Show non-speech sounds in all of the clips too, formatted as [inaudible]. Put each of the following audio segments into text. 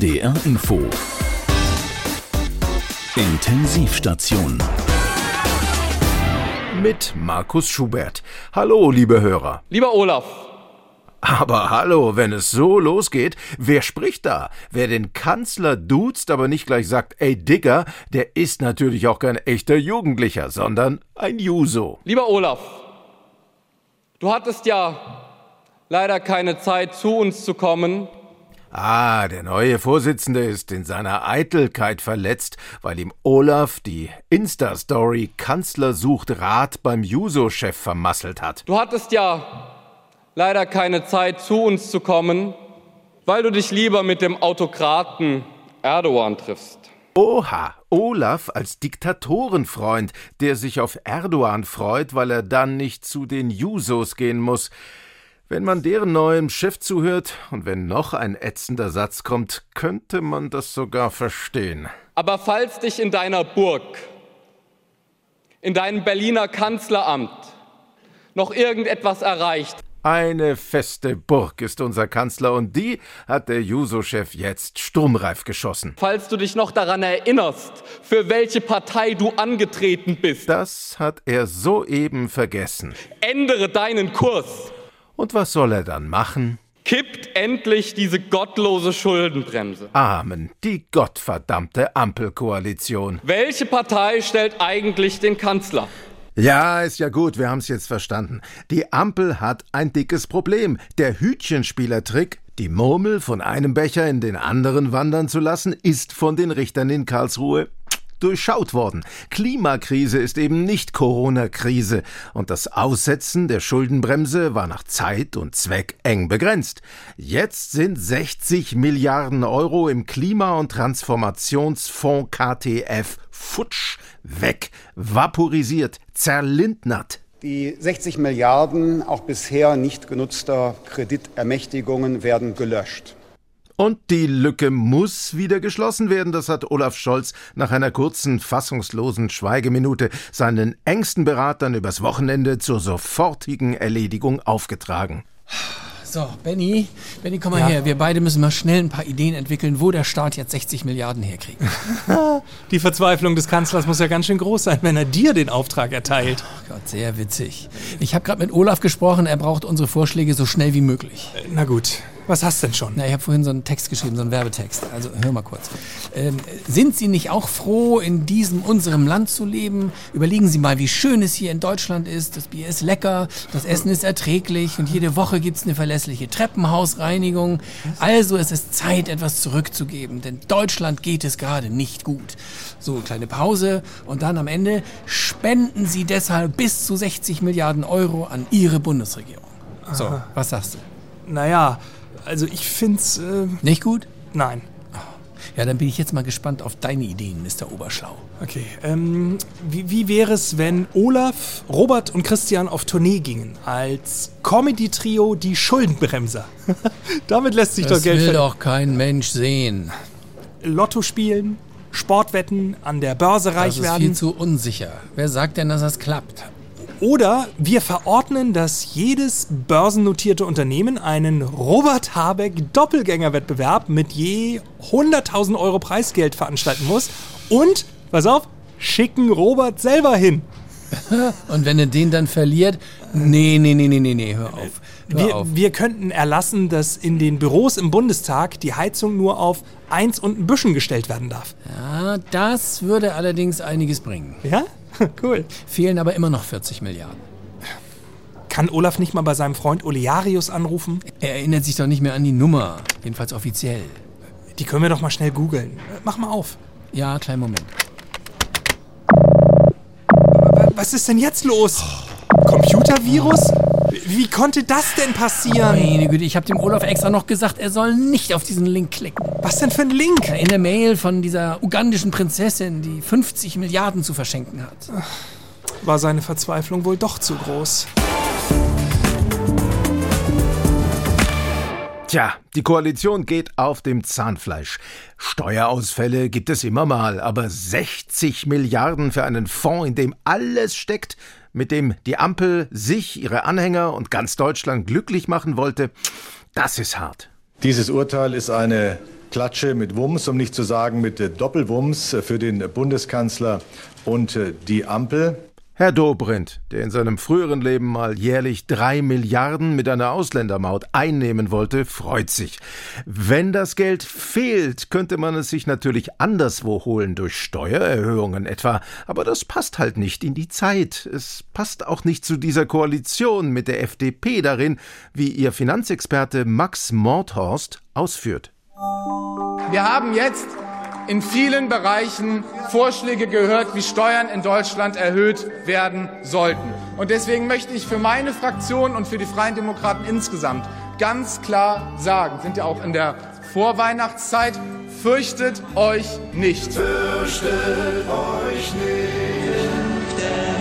NDR Info Intensivstation mit Markus Schubert. Hallo, liebe Hörer. Lieber Olaf. Aber hallo, wenn es so losgeht, wer spricht da? Wer den Kanzler duzt, aber nicht gleich sagt, ey Digger, der ist natürlich auch kein echter Jugendlicher, sondern ein Juso. Lieber Olaf, du hattest ja leider keine Zeit, zu uns zu kommen, Ah, der neue Vorsitzende ist in seiner Eitelkeit verletzt, weil ihm Olaf die Insta-Story Kanzler sucht Rat beim Juso-Chef vermasselt hat. Du hattest ja leider keine Zeit, zu uns zu kommen, weil du dich lieber mit dem Autokraten Erdogan triffst. Oha, Olaf als Diktatorenfreund, der sich auf Erdogan freut, weil er dann nicht zu den Jusos gehen muss. Wenn man deren neuem Chef zuhört und wenn noch ein ätzender Satz kommt, könnte man das sogar verstehen. Aber falls dich in deiner Burg, in deinem Berliner Kanzleramt noch irgendetwas erreicht, eine feste Burg ist unser Kanzler und die hat der Juso-Chef jetzt sturmreif geschossen. Falls du dich noch daran erinnerst, für welche Partei du angetreten bist. Das hat er soeben vergessen. Ändere deinen Kurs. Und was soll er dann machen? Kippt endlich diese gottlose Schuldenbremse. Amen, die gottverdammte Ampelkoalition. Welche Partei stellt eigentlich den Kanzler? Ja, ist ja gut, wir haben's jetzt verstanden. Die Ampel hat ein dickes Problem. Der Hütchenspielertrick, die Murmel von einem Becher in den anderen wandern zu lassen, ist von den Richtern in Karlsruhe durchschaut worden. Klimakrise ist eben nicht Corona-Krise und das Aussetzen der Schuldenbremse war nach Zeit und Zweck eng begrenzt. Jetzt sind 60 Milliarden Euro im Klima- und Transformationsfonds KTF futsch, weg, vaporisiert, zerlindnert. Die 60 Milliarden auch bisher nicht genutzter Kreditermächtigungen werden gelöscht. Und die Lücke muss wieder geschlossen werden, das hat Olaf Scholz nach einer kurzen, fassungslosen Schweigeminute seinen engsten Beratern übers Wochenende zur sofortigen Erledigung aufgetragen. So, Benny, Benny, komm mal ja. her. Wir beide müssen mal schnell ein paar Ideen entwickeln, wo der Staat jetzt 60 Milliarden herkriegt. [laughs] Die Verzweiflung des Kanzlers muss ja ganz schön groß sein, wenn er dir den Auftrag erteilt. Oh Gott, sehr witzig. Ich habe gerade mit Olaf gesprochen, er braucht unsere Vorschläge so schnell wie möglich. Na gut, was hast du denn schon? Na, ich habe vorhin so einen Text geschrieben, so einen Werbetext. Also hör mal kurz. Ähm, sind Sie nicht auch froh, in diesem unserem Land zu leben? Überlegen Sie mal, wie schön es hier in Deutschland ist. Das Bier ist lecker, das Essen ist erträglich und jede Woche gibt es eine verlässliche Treppenhausreinigung. Also es ist Zeit, etwas zurückzugeben, denn Deutschland geht es gerade nicht gut. So, kleine Pause und dann am Ende spenden Sie deshalb bis zu 60 Milliarden Euro an Ihre Bundesregierung. So, was sagst du? Naja, also ich find's. Äh, Nicht gut? Nein. Ja, dann bin ich jetzt mal gespannt auf deine Ideen, Mr. Oberschlau. Okay, ähm, wie, wie wäre es, wenn Olaf, Robert und Christian auf Tournee gingen? Als Comedy-Trio die Schuldenbremser. [laughs] Damit lässt sich das doch Geld Das will doch kein Mensch sehen. Lotto spielen, Sportwetten, an der Börse reich werden. Das ist viel zu unsicher. Wer sagt denn, dass das klappt? Oder wir verordnen, dass jedes börsennotierte Unternehmen einen Robert Habeck Doppelgängerwettbewerb mit je 100.000 Euro Preisgeld veranstalten muss und, pass auf, schicken Robert selber hin. [laughs] und wenn er den dann verliert, nee, nee, nee, nee, nee, nee, hör auf. Hör wir, auf. wir könnten erlassen, dass in den Büros im Bundestag die Heizung nur auf eins und ein Büschen gestellt werden darf. Ja, das würde allerdings einiges bringen. Ja? [laughs] cool. Fehlen aber immer noch 40 Milliarden. Kann Olaf nicht mal bei seinem Freund Olearius anrufen? Er erinnert sich doch nicht mehr an die Nummer, jedenfalls offiziell. Die können wir doch mal schnell googeln. Mach mal auf. Ja, kleinen Moment. Was ist denn jetzt los? Computervirus? Wie konnte das denn passieren? Meine Güte, ich habe dem Olaf extra noch gesagt, er soll nicht auf diesen Link klicken. Was denn für ein Link? In der Mail von dieser ugandischen Prinzessin, die 50 Milliarden zu verschenken hat. War seine Verzweiflung wohl doch zu groß. Tja, die Koalition geht auf dem Zahnfleisch. Steuerausfälle gibt es immer mal, aber 60 Milliarden für einen Fonds, in dem alles steckt, mit dem die Ampel sich, ihre Anhänger und ganz Deutschland glücklich machen wollte, das ist hart. Dieses Urteil ist eine Klatsche mit Wumms, um nicht zu sagen mit Doppelwumms für den Bundeskanzler und die Ampel. Herr Dobrindt, der in seinem früheren Leben mal jährlich drei Milliarden mit einer Ausländermaut einnehmen wollte, freut sich. Wenn das Geld fehlt, könnte man es sich natürlich anderswo holen, durch Steuererhöhungen etwa, aber das passt halt nicht in die Zeit. Es passt auch nicht zu dieser Koalition mit der FDP darin, wie ihr Finanzexperte Max Mordhorst ausführt. Wir haben jetzt in vielen Bereichen Vorschläge gehört, wie Steuern in Deutschland erhöht werden sollten. Und deswegen möchte ich für meine Fraktion und für die Freien Demokraten insgesamt ganz klar sagen, sind ja auch in der Vorweihnachtszeit, fürchtet euch nicht. Fürchtet euch nicht.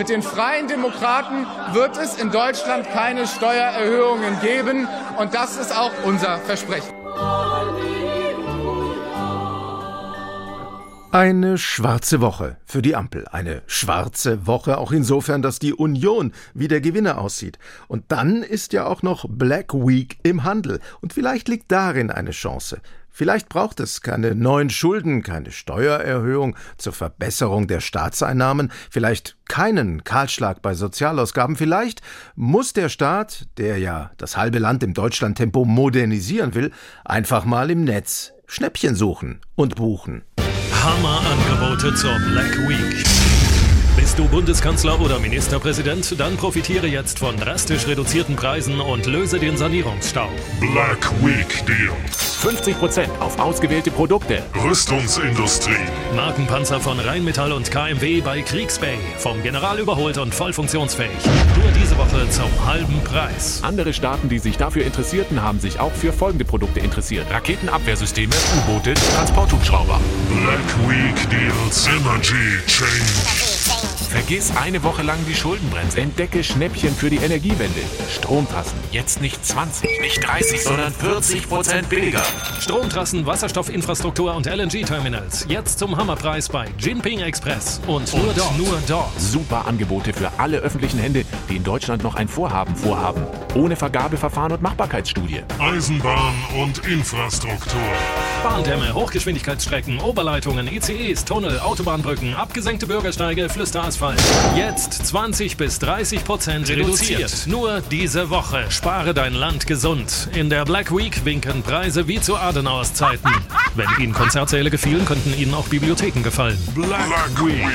Mit den Freien Demokraten wird es in Deutschland keine Steuererhöhungen geben. Und das ist auch unser Versprechen. Eine schwarze Woche für die Ampel. Eine schwarze Woche auch insofern, dass die Union wie der Gewinner aussieht. Und dann ist ja auch noch Black Week im Handel. Und vielleicht liegt darin eine Chance. Vielleicht braucht es keine neuen Schulden, keine Steuererhöhung zur Verbesserung der Staatseinnahmen, vielleicht keinen Kahlschlag bei Sozialausgaben, vielleicht muss der Staat, der ja das halbe Land im Deutschlandtempo modernisieren will, einfach mal im Netz Schnäppchen suchen und buchen. Hammerangebote zur Black Week. Bist du Bundeskanzler oder Ministerpräsident? Dann profitiere jetzt von drastisch reduzierten Preisen und löse den Sanierungsstau. Black Week Deals. 50% auf ausgewählte Produkte. Rüstungsindustrie. Markenpanzer von Rheinmetall und KMW bei Kriegsbay. Vom General überholt und voll funktionsfähig. Nur diese Woche zum halben Preis. Andere Staaten, die sich dafür interessierten, haben sich auch für folgende Produkte interessiert. Raketenabwehrsysteme, U-Boote, Transporthubschrauber. Black Week Deals. Energy Change. Vergiss eine Woche lang die Schuldenbremse. Entdecke Schnäppchen für die Energiewende. Stromtrassen. Jetzt nicht 20, nicht 30, sondern 40 Prozent billiger. Stromtrassen, Wasserstoffinfrastruktur und LNG-Terminals. Jetzt zum Hammerpreis bei Jinping Express. Und, und nur dort. Nur dort. Super Angebote für alle öffentlichen Hände, die in Deutschland noch ein Vorhaben vorhaben. Ohne Vergabeverfahren und Machbarkeitsstudie. Eisenbahn und Infrastruktur. Bahndämme, Hochgeschwindigkeitsstrecken, Oberleitungen, ICEs, Tunnel, Autobahnbrücken, abgesenkte Bürgersteige, Flüsterasphalt. Jetzt 20 bis 30 Prozent reduziert. Nur diese Woche. Spare dein Land gesund. In der Black Week winken Preise wie zu Adenauers Zeiten. Wenn Ihnen Konzertsäle gefielen, könnten Ihnen auch Bibliotheken gefallen. Black, Black Week.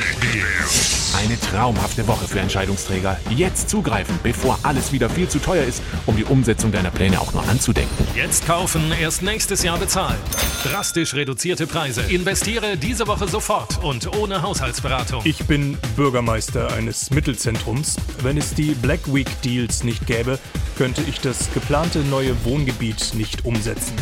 Eine traumhafte Woche für Entscheidungsträger. Jetzt zugreifen, bevor alles wieder viel zu teuer ist, um die Umsetzung deiner Pläne auch nur anzudenken. Jetzt kaufen, erst nächstes Jahr bezahlen. Drastisch reduzierte Preise. Investiere diese Woche sofort und ohne Haushaltsberatung. Ich bin Bürgermeister eines Mittelzentrums. Wenn es die Black Week Deals nicht gäbe, könnte ich das geplante neue Wohngebiet nicht umsetzen.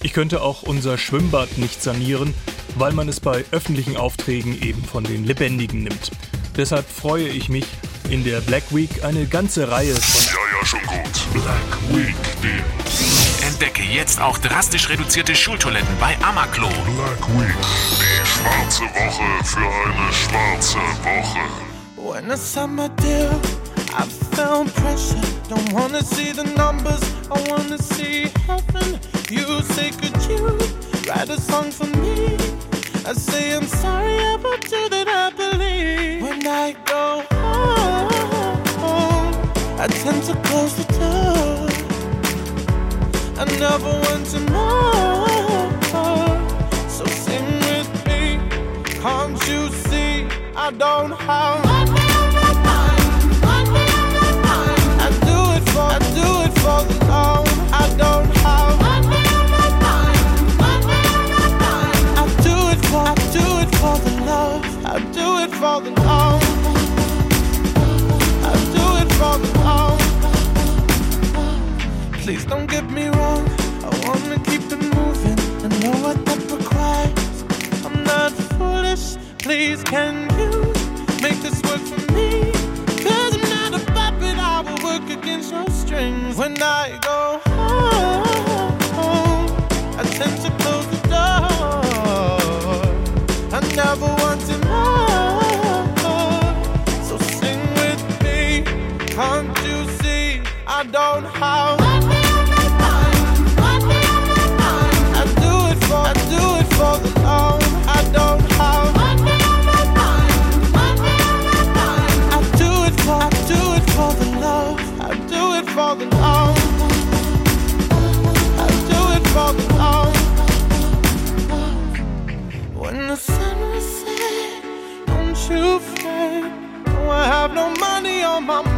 Ich könnte auch unser Schwimmbad nicht sanieren, weil man es bei öffentlichen Aufträgen eben von den Lebendigen nimmt. Deshalb freue ich mich, in der Black Week eine ganze Reihe von. Ja, ja, schon gut. Black Week Deals. Entdecke jetzt auch drastisch reduzierte Schultoiletten bei Amaclo. Black Week. Die schwarze Woche für eine schwarze Woche. When the summer deal, I found pressure. Don't wanna see the numbers, I wanna see heaven. You say, could you write a song for me? I say, I'm sorry about you that I believe. When I go home, I tend to close the door. I never want to know. So sing with me. Can't you see I don't have one day on my mind? One day on my mind. I do it for, I do it for the love. I don't have one day on my mind. One day on my mind. I do it for, I do it for the love. I do it for the Please don't get me wrong. I wanna keep it moving. I know what that requires. I'm not foolish. Please, can you make this work for me? Cause I'm not a puppet. I will work against your strings. When I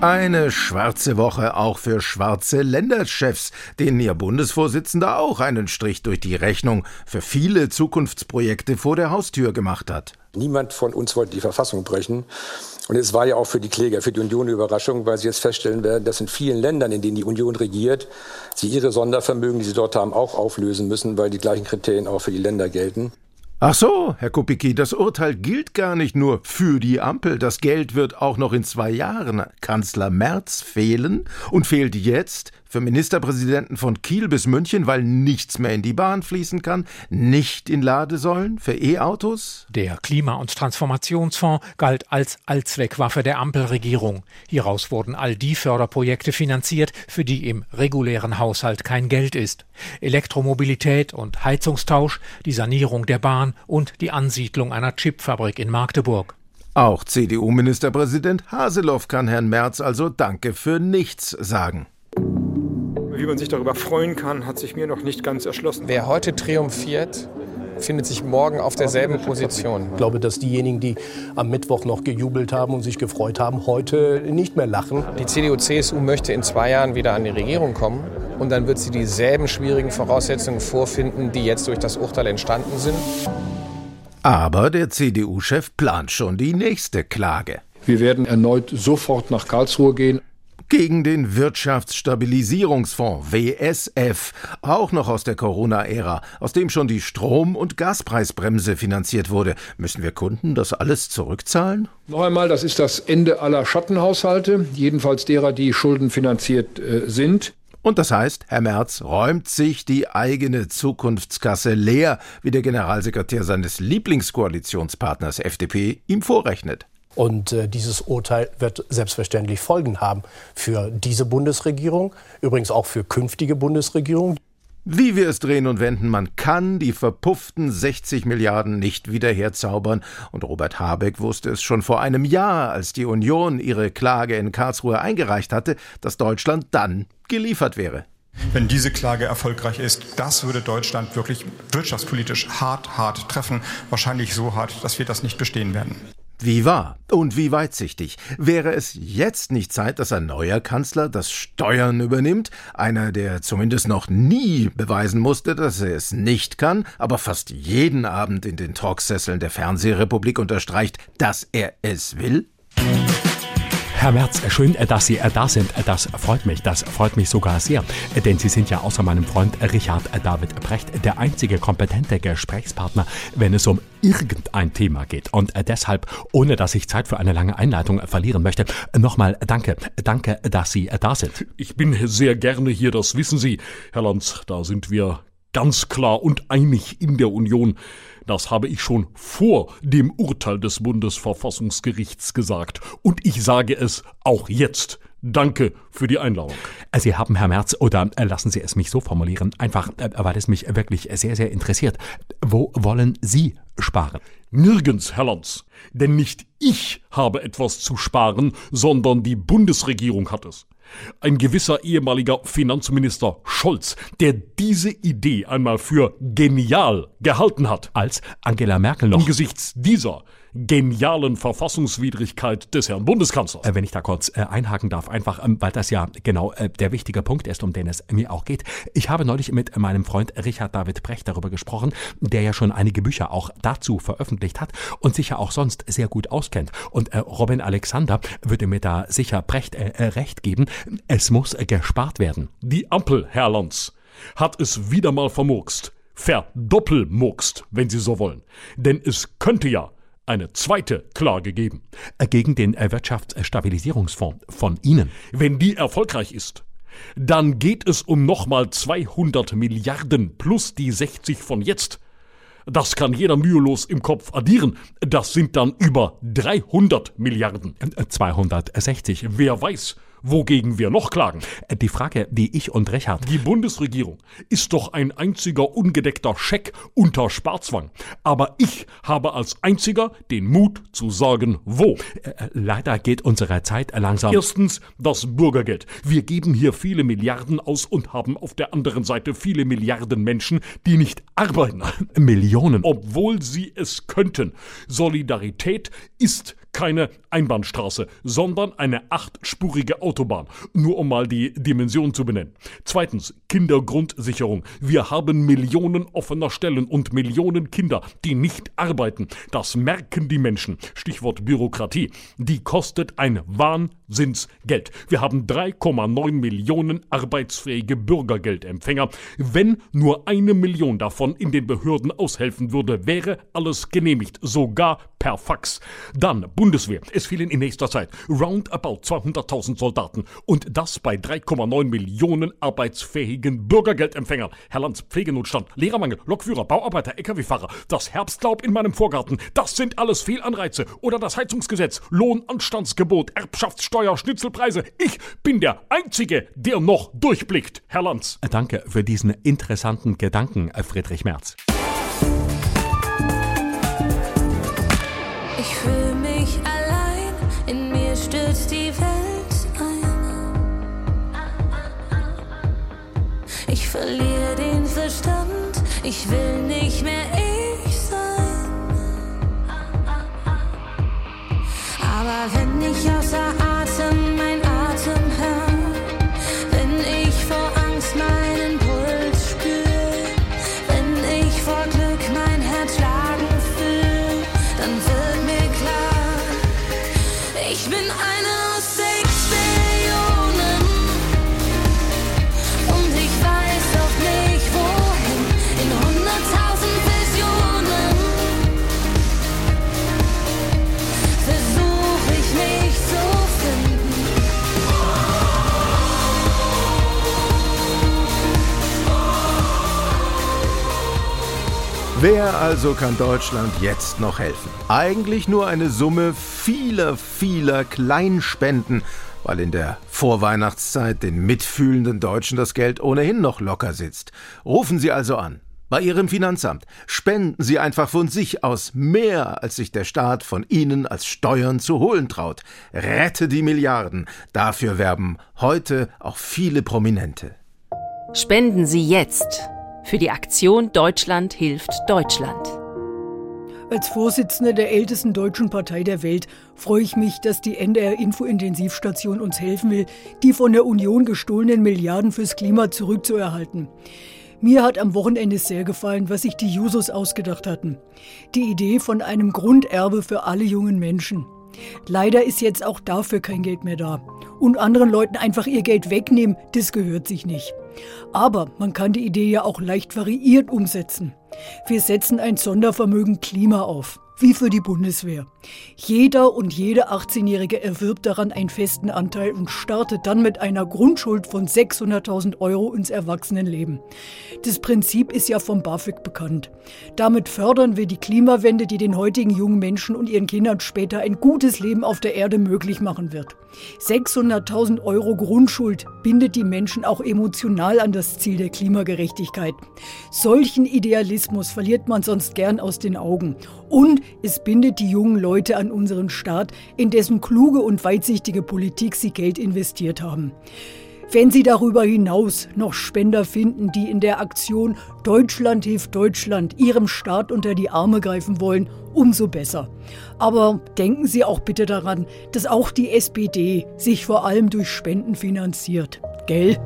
Eine schwarze Woche auch für schwarze Länderchefs, denen ihr Bundesvorsitzender auch einen Strich durch die Rechnung für viele Zukunftsprojekte vor der Haustür gemacht hat. Niemand von uns wollte die Verfassung brechen. Und es war ja auch für die Kläger, für die Union eine Überraschung, weil sie jetzt feststellen werden, dass in vielen Ländern, in denen die Union regiert, sie ihre Sondervermögen, die sie dort haben, auch auflösen müssen, weil die gleichen Kriterien auch für die Länder gelten. Ach so, Herr Kupicki, das Urteil gilt gar nicht nur für die Ampel. Das Geld wird auch noch in zwei Jahren Kanzler Merz fehlen und fehlt jetzt für Ministerpräsidenten von Kiel bis München, weil nichts mehr in die Bahn fließen kann, nicht in Ladesäulen für E-Autos. Der Klima- und Transformationsfonds galt als Allzweckwaffe der Ampelregierung. Hieraus wurden all die Förderprojekte finanziert, für die im regulären Haushalt kein Geld ist. Elektromobilität und Heizungstausch, die Sanierung der Bahn und die Ansiedlung einer Chipfabrik in Magdeburg. Auch CDU-Ministerpräsident Haseloff kann Herrn Merz also Danke für nichts sagen. Wie man sich darüber freuen kann, hat sich mir noch nicht ganz erschlossen. Wer heute triumphiert, findet sich morgen auf derselben Position. Ich glaube, dass diejenigen, die am Mittwoch noch gejubelt haben und sich gefreut haben, heute nicht mehr lachen. Die CDU-CSU möchte in zwei Jahren wieder an die Regierung kommen und dann wird sie dieselben schwierigen Voraussetzungen vorfinden, die jetzt durch das Urteil entstanden sind. Aber der CDU-Chef plant schon die nächste Klage. Wir werden erneut sofort nach Karlsruhe gehen. Gegen den Wirtschaftsstabilisierungsfonds WSF, auch noch aus der Corona-Ära, aus dem schon die Strom- und Gaspreisbremse finanziert wurde. Müssen wir Kunden das alles zurückzahlen? Noch einmal, das ist das Ende aller Schattenhaushalte, jedenfalls derer, die schuldenfinanziert äh, sind. Und das heißt, Herr Merz räumt sich die eigene Zukunftskasse leer, wie der Generalsekretär seines Lieblingskoalitionspartners FDP ihm vorrechnet. Und äh, dieses Urteil wird selbstverständlich Folgen haben für diese Bundesregierung, übrigens auch für künftige Bundesregierungen. Wie wir es drehen und wenden, man kann die verpufften 60 Milliarden nicht wieder herzaubern. Und Robert Habeck wusste es schon vor einem Jahr, als die Union ihre Klage in Karlsruhe eingereicht hatte, dass Deutschland dann geliefert wäre. Wenn diese Klage erfolgreich ist, das würde Deutschland wirklich wirtschaftspolitisch hart, hart treffen. Wahrscheinlich so hart, dass wir das nicht bestehen werden. Wie wahr und wie weitsichtig. Wäre es jetzt nicht Zeit, dass ein neuer Kanzler das Steuern übernimmt? Einer, der zumindest noch nie beweisen musste, dass er es nicht kann, aber fast jeden Abend in den Talksesseln der Fernsehrepublik unterstreicht, dass er es will? Herr Merz, schön, dass Sie da sind. Das freut mich. Das freut mich sogar sehr. Denn Sie sind ja außer meinem Freund Richard David Brecht der einzige kompetente Gesprächspartner, wenn es um irgendein Thema geht. Und deshalb, ohne dass ich Zeit für eine lange Einleitung verlieren möchte, nochmal danke. Danke, dass Sie da sind. Ich bin sehr gerne hier, das wissen Sie, Herr Lanz. Da sind wir ganz klar und einig in der Union. Das habe ich schon vor dem Urteil des Bundesverfassungsgerichts gesagt. Und ich sage es auch jetzt. Danke für die Einladung. Sie haben, Herr Merz, oder lassen Sie es mich so formulieren, einfach, weil es mich wirklich sehr, sehr interessiert. Wo wollen Sie sparen? Nirgends, Herr Lanz. Denn nicht ich habe etwas zu sparen, sondern die Bundesregierung hat es. Ein gewisser ehemaliger Finanzminister Scholz, der diese Idee einmal für genial gehalten hat. Als Angela Merkel noch. Angesichts dieser genialen Verfassungswidrigkeit des Herrn Bundeskanzlers. Äh, wenn ich da kurz äh, einhaken darf, einfach, ähm, weil das ja genau äh, der wichtige Punkt ist, um den es mir auch geht. Ich habe neulich mit meinem Freund Richard David Brecht darüber gesprochen, der ja schon einige Bücher auch dazu veröffentlicht hat und sich ja auch sonst sehr gut auskennt. Und Robin Alexander würde mir da sicher Brecht recht geben. Es muss gespart werden. Die Ampel, Herr Lanz, hat es wieder mal vermurkst verdoppelmurkst, wenn Sie so wollen. Denn es könnte ja eine zweite Klage geben. Gegen den Wirtschaftsstabilisierungsfonds von Ihnen. Wenn die erfolgreich ist, dann geht es um nochmal 200 Milliarden plus die 60 von jetzt. Das kann jeder mühelos im Kopf addieren. Das sind dann über 300 Milliarden. 260. Wer weiß, wogegen wir noch klagen. Die Frage, die ich und Richard. Die Bundesregierung ist doch ein einziger ungedeckter Scheck unter Sparzwang. Aber ich habe als einziger den Mut zu sagen, wo. Äh, leider geht unsere Zeit langsam. Erstens das Bürgergeld. Wir geben hier viele Milliarden aus und haben auf der anderen Seite viele Milliarden Menschen, die nicht arbeiten. Millionen. Obwohl sie es könnten. Solidarität ist keine Einbahnstraße, sondern eine achtspurige Autobahn. Nur um mal die Dimension zu benennen. Zweitens, Kindergrundsicherung. Wir haben Millionen offener Stellen und Millionen Kinder, die nicht arbeiten. Das merken die Menschen. Stichwort Bürokratie. Die kostet ein Wahnsinnsgeld. Wir haben 3,9 Millionen arbeitsfähige Bürgergeldempfänger. Wenn nur eine Million davon in den Behörden aushelfen würde, wäre alles genehmigt, sogar per Fax. Dann Bundeswehr. Es fehlen in nächster Zeit roundabout 200.000 Soldaten und das bei 3,9 Millionen arbeitsfähigen Bürgergeldempfängern. Herr Lanz, Pflegenotstand, Lehrermangel, Lokführer, Bauarbeiter, LKW-Fahrer, das Herbstlaub in meinem Vorgarten, das sind alles Fehlanreize. Oder das Heizungsgesetz, Lohnanstandsgebot, Erbschaftssteuer, Schnitzelpreise. Ich bin der Einzige, der noch durchblickt, Herr Lanz. Danke für diesen interessanten Gedanken, Friedrich Merz. Ich verliere den Verstand, ich will nicht mehr ich sein. Aber wenn ich außer Wer also kann Deutschland jetzt noch helfen? Eigentlich nur eine Summe vieler, vieler Kleinspenden, weil in der Vorweihnachtszeit den mitfühlenden Deutschen das Geld ohnehin noch locker sitzt. Rufen Sie also an. Bei Ihrem Finanzamt. Spenden Sie einfach von sich aus mehr, als sich der Staat von Ihnen als Steuern zu holen traut. Rette die Milliarden. Dafür werben heute auch viele Prominente. Spenden Sie jetzt für die Aktion Deutschland hilft Deutschland. Als Vorsitzende der ältesten deutschen Partei der Welt freue ich mich, dass die NDR Infointensivstation uns helfen will, die von der Union gestohlenen Milliarden fürs Klima zurückzuerhalten. Mir hat am Wochenende sehr gefallen, was sich die Jusos ausgedacht hatten. Die Idee von einem Grunderbe für alle jungen Menschen. Leider ist jetzt auch dafür kein Geld mehr da. Und anderen Leuten einfach ihr Geld wegnehmen, das gehört sich nicht. Aber man kann die Idee ja auch leicht variiert umsetzen. Wir setzen ein Sondervermögen Klima auf, wie für die Bundeswehr. Jeder und jede 18-Jährige erwirbt daran einen festen Anteil und startet dann mit einer Grundschuld von 600.000 Euro ins Erwachsenenleben. Das Prinzip ist ja vom BAföG bekannt. Damit fördern wir die Klimawende, die den heutigen jungen Menschen und ihren Kindern später ein gutes Leben auf der Erde möglich machen wird. 600.000 Euro Grundschuld bindet die Menschen auch emotional an das Ziel der Klimagerechtigkeit. Solchen Idealismus verliert man sonst gern aus den Augen. Und es bindet die jungen Leute an unseren Staat, in dessen kluge und weitsichtige Politik sie Geld investiert haben. Wenn Sie darüber hinaus noch Spender finden, die in der Aktion Deutschland hilft Deutschland Ihrem Staat unter die Arme greifen wollen, umso besser. Aber denken Sie auch bitte daran, dass auch die SPD sich vor allem durch Spenden finanziert. Gell?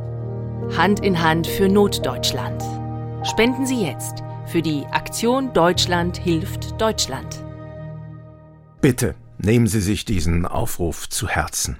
Hand in Hand für Notdeutschland. Spenden Sie jetzt für die Aktion Deutschland hilft Deutschland. Bitte nehmen Sie sich diesen Aufruf zu Herzen.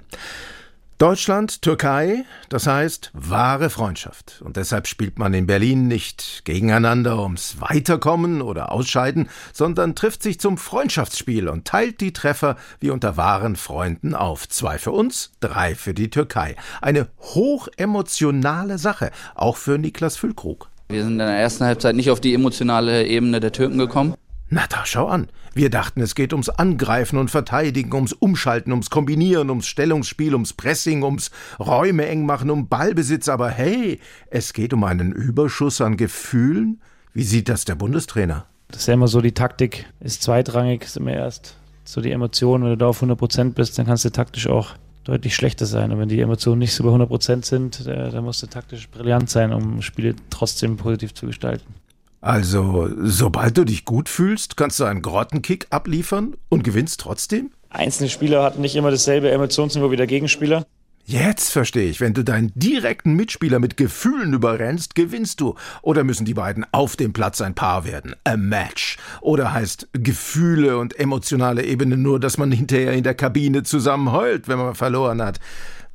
Deutschland, Türkei, das heißt wahre Freundschaft. Und deshalb spielt man in Berlin nicht gegeneinander ums Weiterkommen oder Ausscheiden, sondern trifft sich zum Freundschaftsspiel und teilt die Treffer wie unter wahren Freunden auf. Zwei für uns, drei für die Türkei. Eine hochemotionale Sache, auch für Niklas Füllkrug. Wir sind in der ersten Halbzeit nicht auf die emotionale Ebene der Türken gekommen. Na da, schau an. Wir dachten, es geht ums Angreifen und Verteidigen, ums Umschalten, ums Kombinieren, ums Stellungsspiel, ums Pressing, ums Räume eng machen, um Ballbesitz. Aber hey, es geht um einen Überschuss an Gefühlen? Wie sieht das der Bundestrainer? Das ist ja immer so, die Taktik ist zweitrangig, ist immer erst so die Emotionen. Wenn du da auf 100 Prozent bist, dann kannst du taktisch auch deutlich schlechter sein. Und wenn die Emotionen nicht so bei 100 Prozent sind, äh, dann musst du taktisch brillant sein, um Spiele trotzdem positiv zu gestalten. Also, sobald du dich gut fühlst, kannst du einen Grottenkick abliefern und gewinnst trotzdem? Einzelne Spieler hatten nicht immer dasselbe Emotionsniveau wie der Gegenspieler. Jetzt verstehe ich, wenn du deinen direkten Mitspieler mit Gefühlen überrennst, gewinnst du. Oder müssen die beiden auf dem Platz ein Paar werden? A Match. Oder heißt Gefühle und emotionale Ebene nur, dass man hinterher in der Kabine zusammen heult, wenn man verloren hat?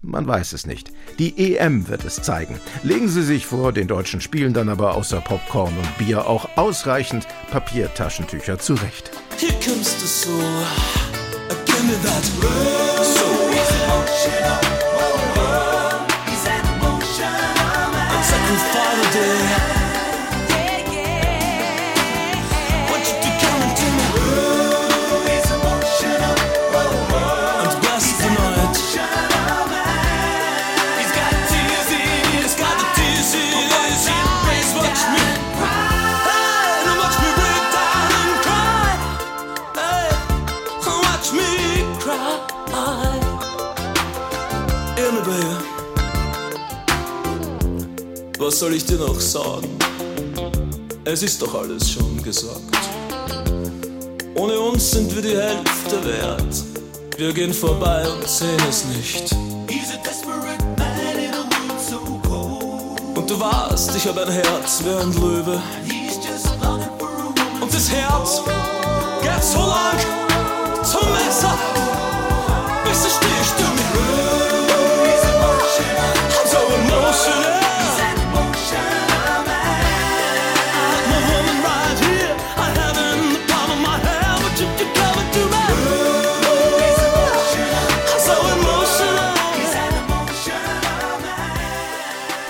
Man weiß es nicht. Die EM wird es zeigen. Legen Sie sich vor, den Deutschen spielen dann aber außer Popcorn und Bier auch ausreichend Papiertaschentücher zurecht. Here comes the soul. Give me that soul. I'm second Father Day. Was soll ich dir noch sagen? Es ist doch alles schon gesagt. Ohne uns sind wir die Hälfte wert. Wir gehen vorbei und sehen es nicht. Und du warst, ich hab ein Herz wie ein Löwe. Und das Herz geht so lang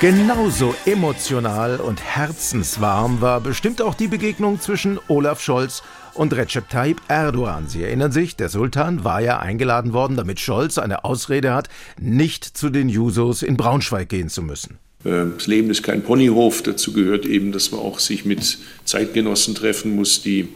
Genauso emotional und herzenswarm war bestimmt auch die Begegnung zwischen Olaf Scholz und Recep Tayyip Erdogan. Sie erinnern sich, der Sultan war ja eingeladen worden, damit Scholz eine Ausrede hat, nicht zu den Jusos in Braunschweig gehen zu müssen. Äh, Das Leben ist kein Ponyhof. Dazu gehört eben, dass man auch sich mit Zeitgenossen treffen muss, die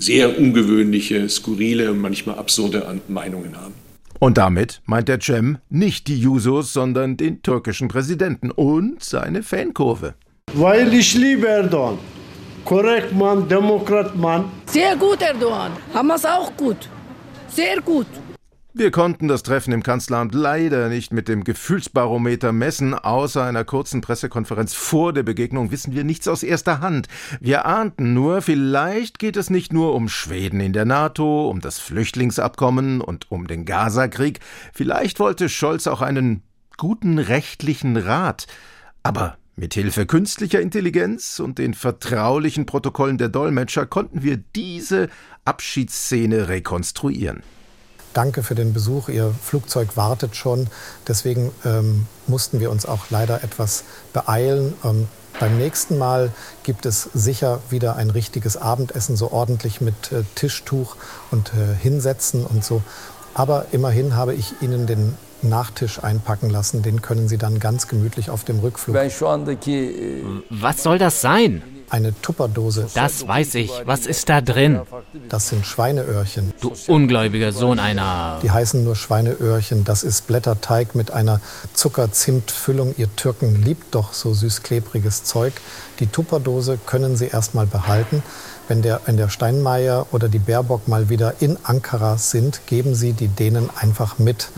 sehr ungewöhnliche, skurrile und manchmal absurde Meinungen haben. Und damit meint der Cem nicht die Jusos, sondern den türkischen Präsidenten und seine Fankurve. Weil ich liebe Erdogan. Korrekt Mann, Demokrat Mann. Sehr gut, Erdogan. Hamas auch gut. Sehr gut. Wir konnten das Treffen im Kanzleramt leider nicht mit dem Gefühlsbarometer messen. Außer einer kurzen Pressekonferenz vor der Begegnung wissen wir nichts aus erster Hand. Wir ahnten nur, vielleicht geht es nicht nur um Schweden in der NATO, um das Flüchtlingsabkommen und um den Gazakrieg. Vielleicht wollte Scholz auch einen guten rechtlichen Rat. Aber mit Hilfe künstlicher Intelligenz und den vertraulichen Protokollen der Dolmetscher konnten wir diese Abschiedsszene rekonstruieren. Danke für den Besuch. Ihr Flugzeug wartet schon. Deswegen ähm, mussten wir uns auch leider etwas beeilen. Ähm, beim nächsten Mal gibt es sicher wieder ein richtiges Abendessen, so ordentlich mit äh, Tischtuch und äh, Hinsetzen und so. Aber immerhin habe ich Ihnen den Nachtisch einpacken lassen. Den können Sie dann ganz gemütlich auf dem Rückflug. Was soll das sein? Eine Tupperdose. Das weiß ich. Was ist da drin? Das sind Schweineöhrchen. Du ungläubiger Sohn einer. Die heißen nur Schweineöhrchen. Das ist Blätterteig mit einer Zucker-Zimt-Füllung. Ihr Türken liebt doch so süß-klebriges Zeug. Die Tupperdose können Sie erstmal behalten. Wenn der, wenn der Steinmeier oder die Baerbock mal wieder in Ankara sind, geben Sie die denen einfach mit.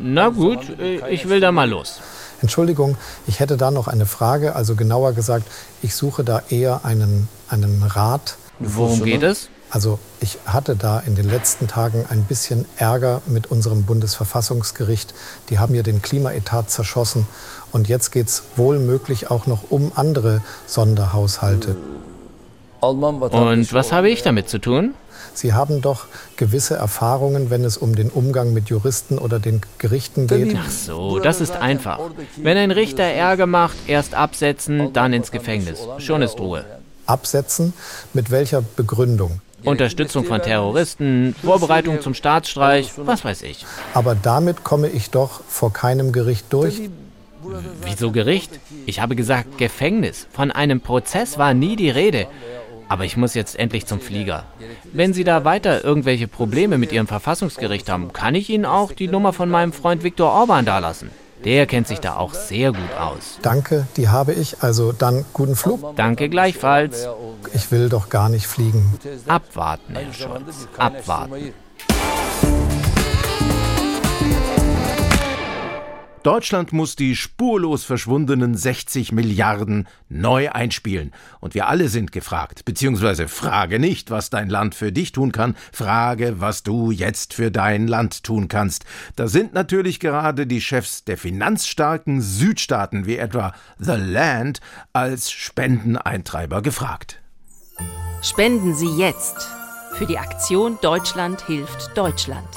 Na gut, äh, ich will da mal los. Entschuldigung, ich hätte da noch eine Frage. Also genauer gesagt, ich suche da eher einen, einen Rat. Worum geht es? Also ich hatte da in den letzten Tagen ein bisschen Ärger mit unserem Bundesverfassungsgericht. Die haben ja den Klimaetat zerschossen. Und jetzt geht es wohl möglich auch noch um andere Sonderhaushalte. Und was habe ich damit zu tun? Sie haben doch gewisse Erfahrungen, wenn es um den Umgang mit Juristen oder den Gerichten geht. Ach so, das ist einfach. Wenn ein Richter Ärger macht, erst absetzen, dann ins Gefängnis. Schon ist Ruhe. Absetzen? Mit welcher Begründung? Unterstützung von Terroristen, Vorbereitung zum Staatsstreich, was weiß ich. Aber damit komme ich doch vor keinem Gericht durch. Wieso Gericht? Ich habe gesagt Gefängnis. Von einem Prozess war nie die Rede. Aber ich muss jetzt endlich zum Flieger. Wenn Sie da weiter irgendwelche Probleme mit Ihrem Verfassungsgericht haben, kann ich Ihnen auch die Nummer von meinem Freund Viktor Orban dalassen. Der kennt sich da auch sehr gut aus. Danke, die habe ich. Also dann guten Flug. Danke gleichfalls. Ich will doch gar nicht fliegen. Abwarten, Herr Scholz. Abwarten. Deutschland muss die spurlos verschwundenen 60 Milliarden neu einspielen. Und wir alle sind gefragt. Beziehungsweise frage nicht, was dein Land für dich tun kann, frage, was du jetzt für dein Land tun kannst. Da sind natürlich gerade die Chefs der finanzstarken Südstaaten wie etwa The Land als Spendeneintreiber gefragt. Spenden Sie jetzt für die Aktion Deutschland hilft Deutschland.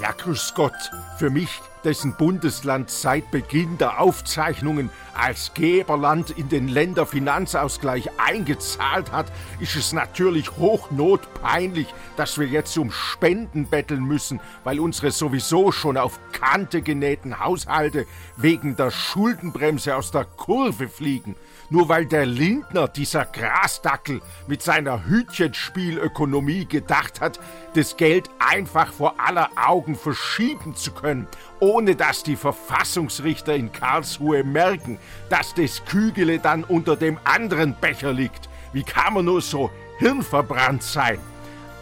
Ja, grüß Gott. Für mich, dessen Bundesland seit Beginn der Aufzeichnungen als Geberland in den Länderfinanzausgleich eingezahlt hat, ist es natürlich hochnotpeinlich, dass wir jetzt um Spenden betteln müssen, weil unsere sowieso schon auf Kante genähten Haushalte wegen der Schuldenbremse aus der Kurve fliegen. Nur weil der Lindner, dieser Grasdackel, mit seiner Hütchenspielökonomie gedacht hat, das Geld einfach vor aller Augen verschieben zu können, ohne dass die Verfassungsrichter in Karlsruhe merken, dass das Kügele dann unter dem anderen Becher liegt. Wie kann man nur so hirnverbrannt sein?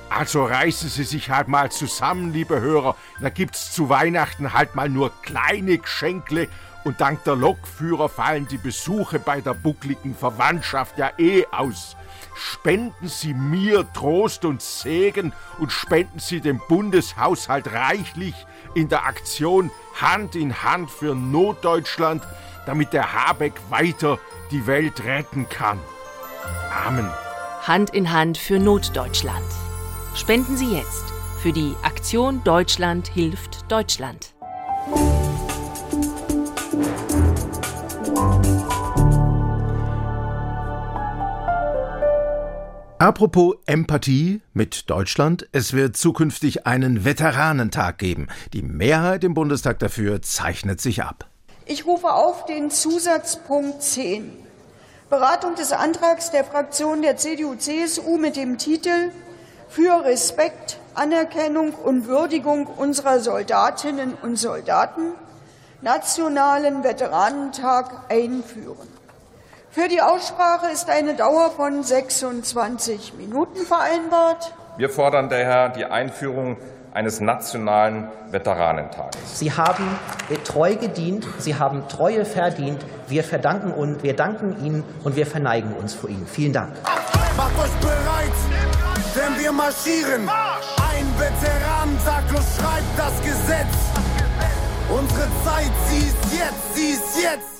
Also reißen Sie sich halt mal zusammen, liebe Hörer. Da gibt's zu Weihnachten halt mal nur kleine Geschenkle und dank der Lokführer fallen die Besuche bei der buckligen Verwandtschaft ja eh aus. Spenden Sie mir Trost und Segen und spenden Sie dem Bundeshaushalt reichlich in der Aktion Hand in Hand für Notdeutschland, damit der Habeck weiter die Welt retten kann. Amen. Hand in Hand für Notdeutschland. Spenden Sie jetzt für die Aktion Deutschland hilft Deutschland. Apropos Empathie mit Deutschland, es wird zukünftig einen Veteranentag geben. Die Mehrheit im Bundestag dafür zeichnet sich ab. Ich rufe auf den Zusatzpunkt 10. Beratung des Antrags der Fraktion der CDU-CSU mit dem Titel Für Respekt, Anerkennung und Würdigung unserer Soldatinnen und Soldaten Nationalen Veteranentag einführen. Für die Aussprache ist eine Dauer von 26 Minuten vereinbart. Wir fordern daher die Einführung eines nationalen Veteranentages. Sie haben treu gedient, Sie haben Treue verdient. Wir verdanken und wir danken Ihnen und wir verneigen uns vor Ihnen. Vielen Dank. Macht euch bereit, denn wir marschieren. Ein Veteranentag, los schreibt das Gesetz. Unsere Zeit, sie ist jetzt, sie ist jetzt.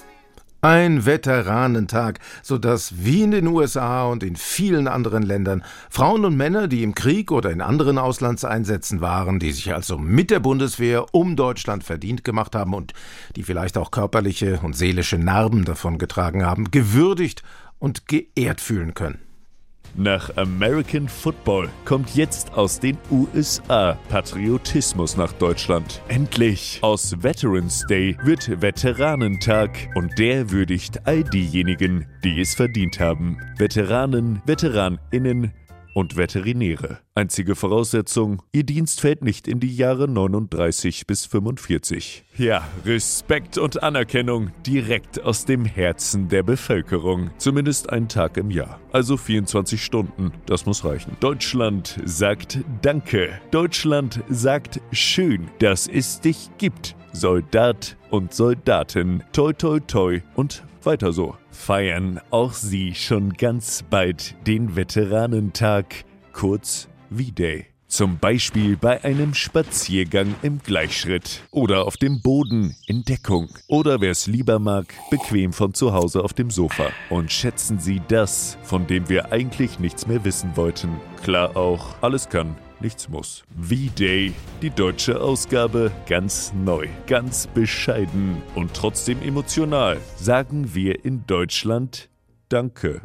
Ein Veteranentag, sodass wie in den USA und in vielen anderen Ländern Frauen und Männer, die im Krieg oder in anderen Auslandseinsätzen waren, die sich also mit der Bundeswehr um Deutschland verdient gemacht haben und die vielleicht auch körperliche und seelische Narben davon getragen haben, gewürdigt und geehrt fühlen können. Nach American Football kommt jetzt aus den USA Patriotismus nach Deutschland. Endlich! Aus Veterans Day wird Veteranentag und der würdigt all diejenigen, die es verdient haben. Veteranen, Veteraninnen und Veterinäre. Einzige Voraussetzung, ihr Dienst fällt nicht in die Jahre 39 bis 45. Ja, Respekt und Anerkennung direkt aus dem Herzen der Bevölkerung. Zumindest einen Tag im Jahr. Also 24 Stunden, das muss reichen. Deutschland sagt Danke. Deutschland sagt Schön, dass es dich gibt. Soldat und Soldatin. Toi, toi, toi und weiter so. Feiern auch Sie schon ganz bald den Veteranentag, kurz V-Day. Zum Beispiel bei einem Spaziergang im Gleichschritt oder auf dem Boden in Deckung oder wer es lieber mag, bequem von zu Hause auf dem Sofa. Und schätzen Sie das, von dem wir eigentlich nichts mehr wissen wollten. Klar auch, alles kann, nichts muss. V-Day, die deutsche Ausgabe, ganz neu, ganz bescheiden und trotzdem emotional. Sagen wir in Deutschland Danke.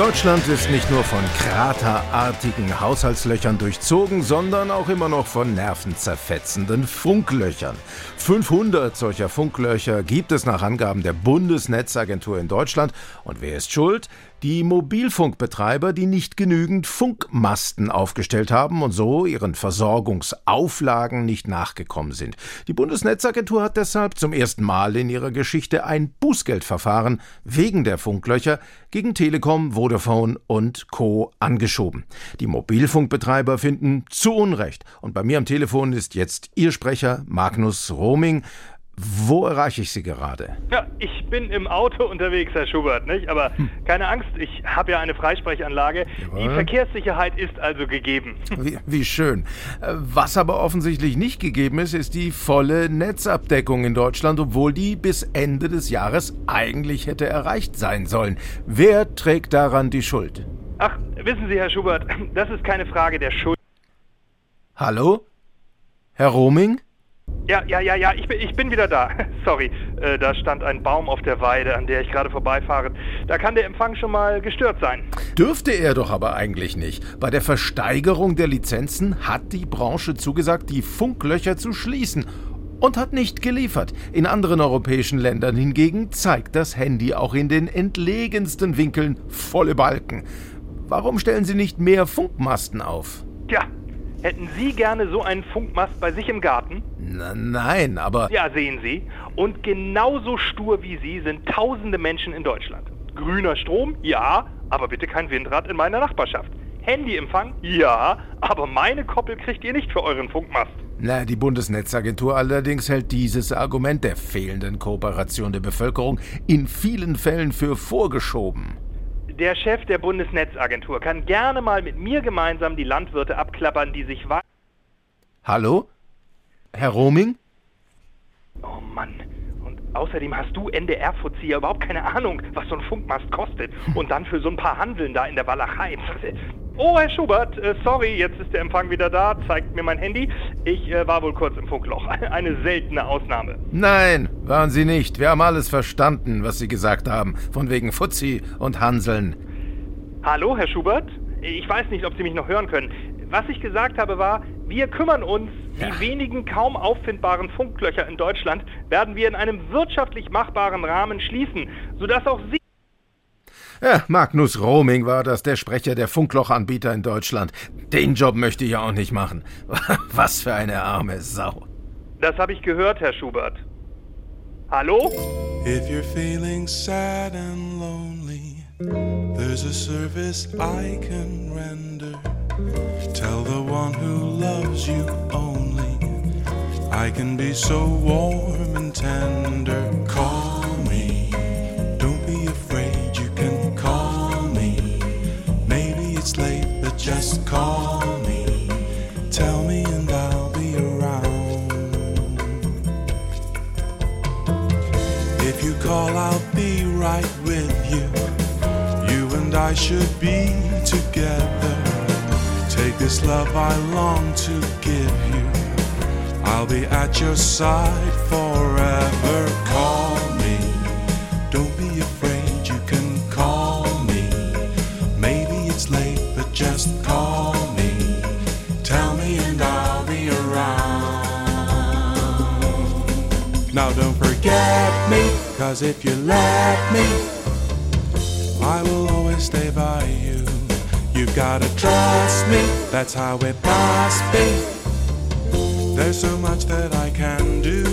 Deutschland ist nicht nur von kraterartigen Haushaltslöchern durchzogen, sondern auch immer noch von nervenzerfetzenden Funklöchern. 500 solcher Funklöcher gibt es nach Angaben der Bundesnetzagentur in Deutschland. Und wer ist schuld? Die Mobilfunkbetreiber, die nicht genügend Funkmasten aufgestellt haben und so ihren Versorgungsauflagen nicht nachgekommen sind. Die Bundesnetzagentur hat deshalb zum ersten Mal in ihrer Geschichte ein Bußgeldverfahren wegen der Funklöcher gegen Telekom, Vodafone und Co. angeschoben. Die Mobilfunkbetreiber finden zu Unrecht. Und bei mir am Telefon ist jetzt Ihr Sprecher Magnus Roaming. Wo erreiche ich Sie gerade? Ja, ich bin im Auto unterwegs, Herr Schubert, nicht? Aber keine Angst, ich habe ja eine Freisprechanlage. Die Jawohl. Verkehrssicherheit ist also gegeben. Wie, wie schön. Äh, Was aber offensichtlich nicht gegeben ist, ist die volle Netzabdeckung in Deutschland, obwohl die bis Ende des Jahres eigentlich hätte erreicht sein sollen. Wer trägt daran die Schuld? Ach, wissen Sie, Herr Schubert, das ist keine Frage der Schuld. Hallo? Herr Roaming? Ja, ja, ja, ja, ich bin, ich bin wieder da. [laughs] Sorry, äh, da stand ein Baum auf der Weide, an der ich gerade vorbeifahre. Da kann der Empfang schon mal gestört sein. Dürfte er doch aber eigentlich nicht. Bei der Versteigerung der Lizenzen hat die Branche zugesagt, die Funklöcher zu schließen und hat nicht geliefert. In anderen europäischen Ländern hingegen zeigt das Handy auch in den entlegensten Winkeln volle Balken. Warum stellen Sie nicht mehr Funkmasten auf? Tja, hätten Sie gerne so einen Funkmast bei sich im Garten? Na, nein, aber Ja, sehen Sie. Und genauso stur wie Sie sind tausende Menschen in Deutschland. Grüner Strom? Ja, aber bitte kein Windrad in meiner Nachbarschaft. Handyempfang? Ja, aber meine Koppel kriegt ihr nicht für euren Funkmast. Na, die Bundesnetzagentur allerdings hält dieses Argument der fehlenden Kooperation der Bevölkerung in vielen Fällen für vorgeschoben. Der Chef der Bundesnetzagentur kann gerne mal mit mir gemeinsam die Landwirte abklappern, die sich wa Hallo? Herr Roaming? Oh Mann. Und außerdem hast du NDR-Fuzzi ja überhaupt keine Ahnung, was so ein Funkmast kostet. Und dann für so ein paar Handeln da in der Walachei. Oh, Herr Schubert, äh, sorry, jetzt ist der Empfang wieder da, zeigt mir mein Handy. Ich äh, war wohl kurz im Funkloch. [laughs] Eine seltene Ausnahme. Nein, waren Sie nicht. Wir haben alles verstanden, was Sie gesagt haben. Von wegen Fuzzi und Hanseln. Hallo, Herr Schubert? Ich weiß nicht, ob Sie mich noch hören können. Was ich gesagt habe war, wir kümmern uns. Die wenigen kaum auffindbaren Funklöcher in Deutschland werden wir in einem wirtschaftlich machbaren Rahmen schließen, sodass auch Sie Ja, Magnus Roaming war das, der Sprecher der Funklochanbieter in Deutschland. Den Job möchte ich auch nicht machen. [laughs] Was für eine arme Sau. Das habe ich gehört, Herr Schubert. Hallo? If you're feeling sad and lonely, there's a service I can render. Tell the one who loves you only. I can be so warm and should be together. Take this love I long to give you. I'll be at your side forever. Call me. Don't be afraid, you can call me. Maybe it's late, but just call me. Tell me and I'll be around. Now don't forget me, cause if you let me, I will stay by you. You've gotta trust me, that's how it must be. There's so much that I can do.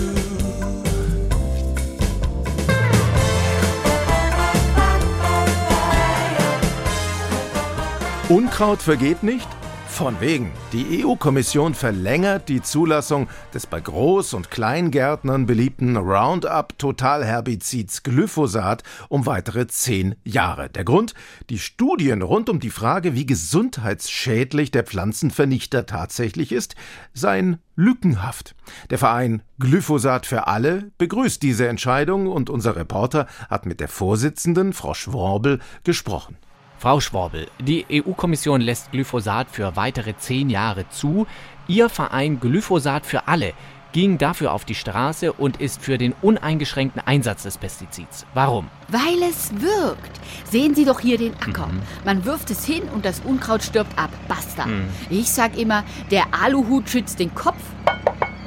Unkraut vergeht nicht? Von wegen. Die EU-Kommission verlängert die Zulassung des bei Groß- und Kleingärtnern beliebten Roundup-Totalherbizids Glyphosat um weitere zehn Jahre. Der Grund? Die Studien rund um die Frage, wie gesundheitsschädlich der Pflanzenvernichter tatsächlich ist, seien lückenhaft. Der Verein Glyphosat für alle begrüßt diese Entscheidung und unser Reporter hat mit der Vorsitzenden, Frau Schworbel, gesprochen. Frau Schworbel, die EU-Kommission lässt Glyphosat für weitere zehn Jahre zu. Ihr Verein Glyphosat für alle ging dafür auf die Straße und ist für den uneingeschränkten Einsatz des Pestizids. Warum? Weil es wirkt. Sehen Sie doch hier den Acker. Man wirft es hin und das Unkraut stirbt ab. Basta. Mhm. Ich sag immer, der Aluhut schützt den Kopf,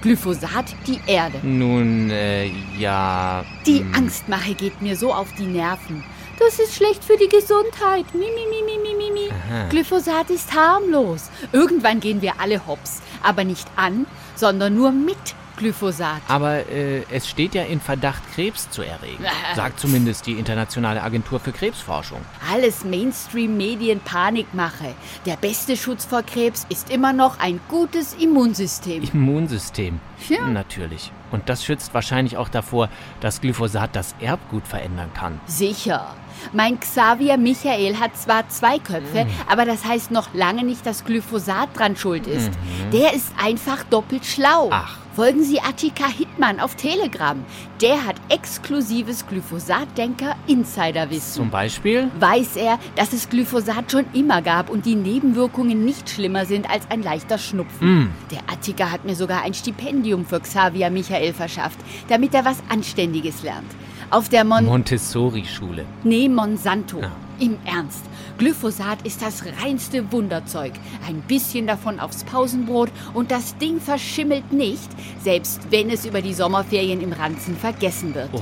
Glyphosat die Erde. Nun, äh, ja. Die hm. Angstmache geht mir so auf die Nerven. Das ist schlecht für die Gesundheit. Mi, mi, mi, mi, mi, mi, mi. Glyphosat ist harmlos. Irgendwann gehen wir alle hops. Aber nicht an, sondern nur mit Glyphosat. Aber äh, es steht ja in Verdacht, Krebs zu erregen. Sagt zumindest die Internationale Agentur für Krebsforschung. Alles Mainstream-Medien-Panikmache. Der beste Schutz vor Krebs ist immer noch ein gutes Immunsystem. Immunsystem. Ja. Natürlich. Und das schützt wahrscheinlich auch davor, dass Glyphosat das Erbgut verändern kann. Sicher. Mein Xavier Michael hat zwar zwei Köpfe, aber das heißt noch lange nicht, dass Glyphosat dran schuld ist. Mhm. Der ist einfach doppelt schlau. Ach. Folgen Sie Attika Hittmann auf Telegram. Der hat exklusives Glyphosat-Denker-Insiderwissen. Zum Beispiel? Weiß er, dass es Glyphosat schon immer gab und die Nebenwirkungen nicht schlimmer sind als ein leichter Schnupfen. Mm. Der Attika hat mir sogar ein Stipendium für Xavier Michael verschafft, damit er was Anständiges lernt. Auf der Mon Montessori-Schule. Nee, Monsanto. Im Ernst. Glyphosat ist das reinste Wunderzeug. Ein bisschen davon aufs Pausenbrot und das Ding verschimmelt nicht, selbst wenn es über die Sommerferien im Ranzen vergessen wird. Oh.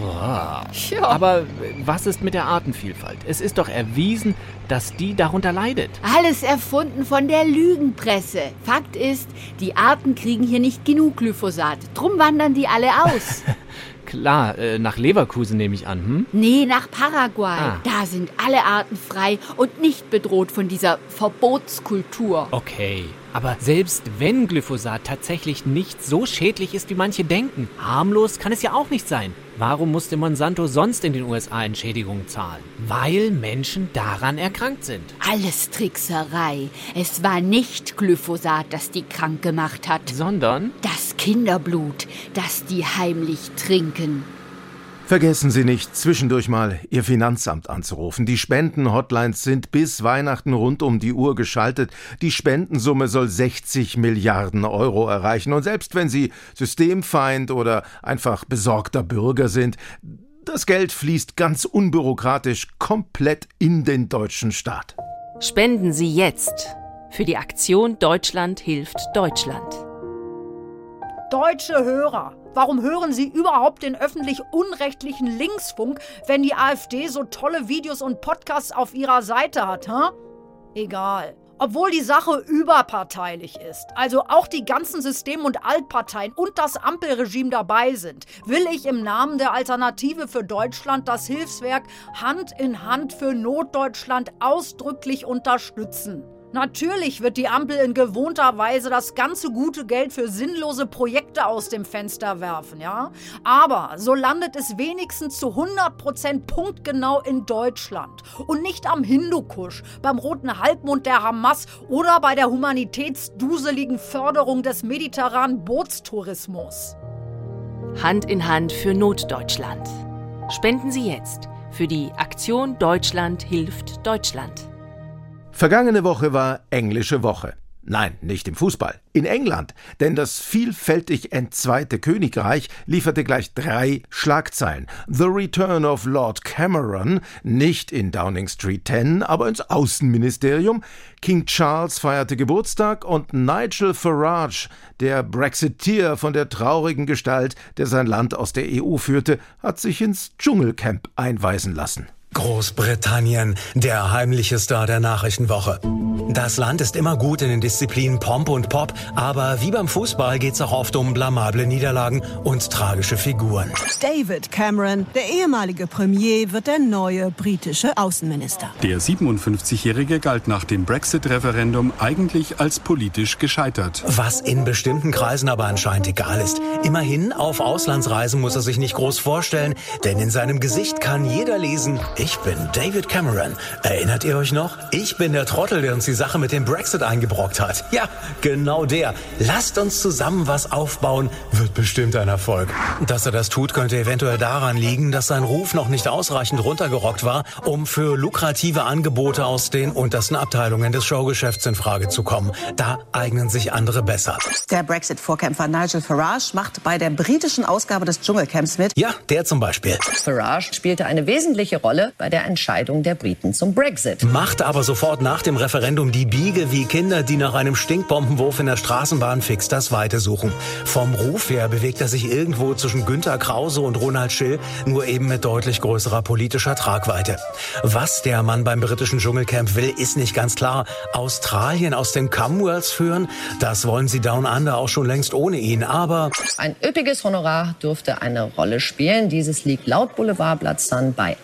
Ja. Aber was ist mit der Artenvielfalt? Es ist doch erwiesen, dass die darunter leidet. Alles erfunden von der Lügenpresse. Fakt ist, die Arten kriegen hier nicht genug Glyphosat. Drum wandern die alle aus. [laughs] Klar, äh, nach Leverkusen nehme ich an, hm? Nee, nach Paraguay. Ah. Da sind alle Arten frei und nicht bedroht von dieser Verbotskultur. Okay. Aber selbst wenn Glyphosat tatsächlich nicht so schädlich ist, wie manche denken, harmlos kann es ja auch nicht sein. Warum musste Monsanto sonst in den USA Entschädigungen zahlen? Weil Menschen daran erkrankt sind. Alles Trickserei. Es war nicht Glyphosat, das die krank gemacht hat. Sondern? Das Kinderblut, das die heimlich trinken. Vergessen Sie nicht, zwischendurch mal Ihr Finanzamt anzurufen. Die Spendenhotlines sind bis Weihnachten rund um die Uhr geschaltet. Die Spendensumme soll 60 Milliarden Euro erreichen. Und selbst wenn Sie Systemfeind oder einfach besorgter Bürger sind, das Geld fließt ganz unbürokratisch komplett in den deutschen Staat. Spenden Sie jetzt für die Aktion Deutschland hilft Deutschland. Deutsche Hörer, warum hören Sie überhaupt den öffentlich-unrechtlichen Linksfunk, wenn die AfD so tolle Videos und Podcasts auf ihrer Seite hat, hä? Egal. Obwohl die Sache überparteilich ist, also auch die ganzen System- und Altparteien und das Ampelregime dabei sind, will ich im Namen der Alternative für Deutschland das Hilfswerk Hand in Hand für Notdeutschland ausdrücklich unterstützen. Natürlich wird die Ampel in gewohnter Weise das ganze gute Geld für sinnlose Projekte aus dem Fenster werfen, ja? Aber so landet es wenigstens zu 100% punktgenau in Deutschland und nicht am Hindukusch, beim roten Halbmond der Hamas oder bei der humanitätsduseligen Förderung des mediterranen Bootstourismus. Hand in Hand für Notdeutschland. Spenden Sie jetzt für die Aktion Deutschland hilft Deutschland. Vergangene Woche war englische Woche. Nein, nicht im Fußball, in England, denn das vielfältig entzweite Königreich lieferte gleich drei Schlagzeilen. The Return of Lord Cameron, nicht in Downing Street 10, aber ins Außenministerium, King Charles feierte Geburtstag und Nigel Farage, der Brexiteer von der traurigen Gestalt, der sein Land aus der EU führte, hat sich ins Dschungelcamp einweisen lassen. Großbritannien, der heimliche Star der Nachrichtenwoche. Das Land ist immer gut in den Disziplinen Pomp und Pop, aber wie beim Fußball geht's auch oft um blamable Niederlagen und tragische Figuren. David Cameron, der ehemalige Premier, wird der neue britische Außenminister. Der 57-Jährige galt nach dem Brexit-Referendum eigentlich als politisch gescheitert. Was in bestimmten Kreisen aber anscheinend egal ist. Immerhin, auf Auslandsreisen muss er sich nicht groß vorstellen, denn in seinem Gesicht kann jeder lesen, ich bin David Cameron. Erinnert ihr euch noch? Ich bin der Trottel, der uns die Sache mit dem Brexit eingebrockt hat. Ja, genau der. Lasst uns zusammen was aufbauen, wird bestimmt ein Erfolg. Dass er das tut, könnte eventuell daran liegen, dass sein Ruf noch nicht ausreichend runtergerockt war, um für lukrative Angebote aus den untersten Abteilungen des Showgeschäfts in Frage zu kommen. Da eignen sich andere besser. Der Brexit-Vorkämpfer Nigel Farage macht bei der britischen Ausgabe des Dschungelcamps mit. Ja, der zum Beispiel. Farage spielte eine wesentliche Rolle bei der Entscheidung der Briten zum Brexit. Macht aber sofort nach dem Referendum die Biege wie Kinder, die nach einem Stinkbombenwurf in der Straßenbahn fix das Weite suchen. Vom Ruf her bewegt er sich irgendwo zwischen Günter Krause und Ronald Schill, nur eben mit deutlich größerer politischer Tragweite. Was der Mann beim britischen Dschungelcamp will, ist nicht ganz klar. Australien aus den Commonwealths führen, das wollen sie Down Under auch schon längst ohne ihn, aber... Ein üppiges Honorar dürfte eine Rolle spielen. Dieses liegt laut Boulevardblatt Sun bei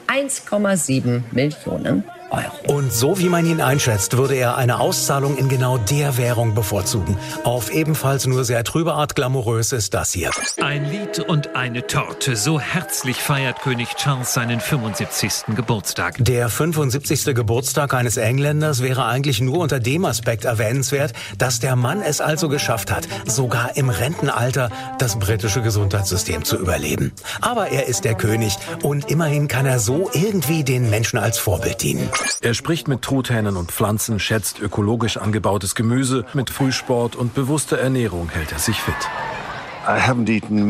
1,7 Millionen Euro. Und so wie man ihn einschätzt, würde er eine Auszahlung in genau der Währung bevorzugen. Auf ebenfalls nur sehr trübe Art glamourös ist das hier. Ein Lied und eine Torte. So herzlich feiert König Charles seinen 75. Geburtstag. Der 75. Geburtstag eines Engländers wäre eigentlich nur unter dem Aspekt erwähnenswert, dass der Mann es also geschafft hat, sogar im Rentenalter das britische Gesundheitssystem zu überleben. Aber er ist der König und immerhin kann er so irgendwie den Menschen als Vorbild dienen. Er spricht mit Truthähnen und Pflanzen, schätzt ökologisch angebautes Gemüse, mit Frühsport und bewusster Ernährung hält er sich fit.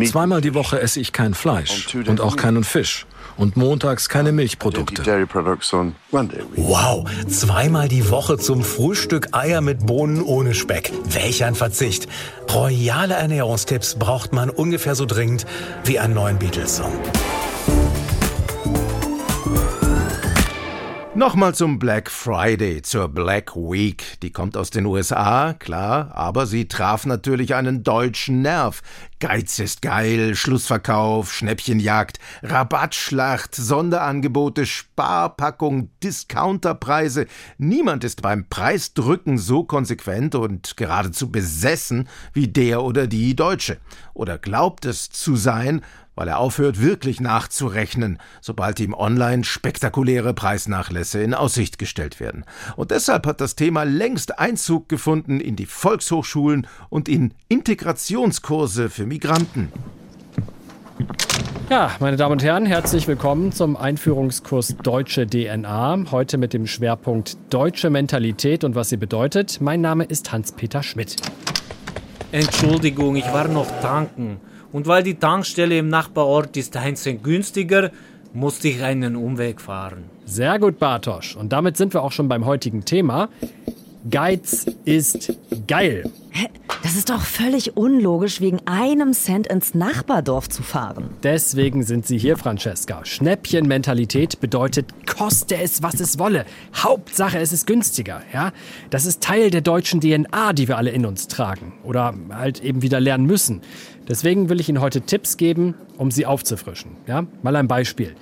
Zweimal die Woche esse ich kein Fleisch und auch keinen Fisch. Und montags keine Milchprodukte. Wow, zweimal die Woche zum Frühstück Eier mit Bohnen ohne Speck. Welch ein Verzicht. Royale Ernährungstipps braucht man ungefähr so dringend wie einen neuen Beatles-Song. Nochmal zum Black Friday, zur Black Week. Die kommt aus den USA, klar, aber sie traf natürlich einen deutschen Nerv. Geiz ist geil, Schlussverkauf, Schnäppchenjagd, Rabattschlacht, Sonderangebote, Sparpackung, Discounterpreise. Niemand ist beim Preisdrücken so konsequent und geradezu besessen wie der oder die Deutsche. Oder glaubt es zu sein, weil er aufhört, wirklich nachzurechnen, sobald ihm online spektakuläre Preisnachlässe in Aussicht gestellt werden. Und deshalb hat das Thema längst Einzug gefunden in die Volkshochschulen und in Integrationskurse für Migranten. Ja, meine Damen und Herren, herzlich willkommen zum Einführungskurs Deutsche DNA. Heute mit dem Schwerpunkt Deutsche Mentalität und was sie bedeutet. Mein Name ist Hans-Peter Schmidt. Entschuldigung, ich war noch tanken. Und weil die Tankstelle im Nachbarort ist ein Cent günstiger, musste ich einen Umweg fahren. Sehr gut, Bartosch. Und damit sind wir auch schon beim heutigen Thema. Geiz ist geil. Hä? Das ist doch völlig unlogisch, wegen einem Cent ins Nachbardorf zu fahren. Deswegen sind Sie hier, Francesca. Schnäppchenmentalität bedeutet, koste es, was es wolle. Hauptsache, es ist günstiger. Ja? Das ist Teil der deutschen DNA, die wir alle in uns tragen. Oder halt eben wieder lernen müssen. Deswegen will ich Ihnen heute Tipps geben, um Sie aufzufrischen. Ja? Mal ein Beispiel.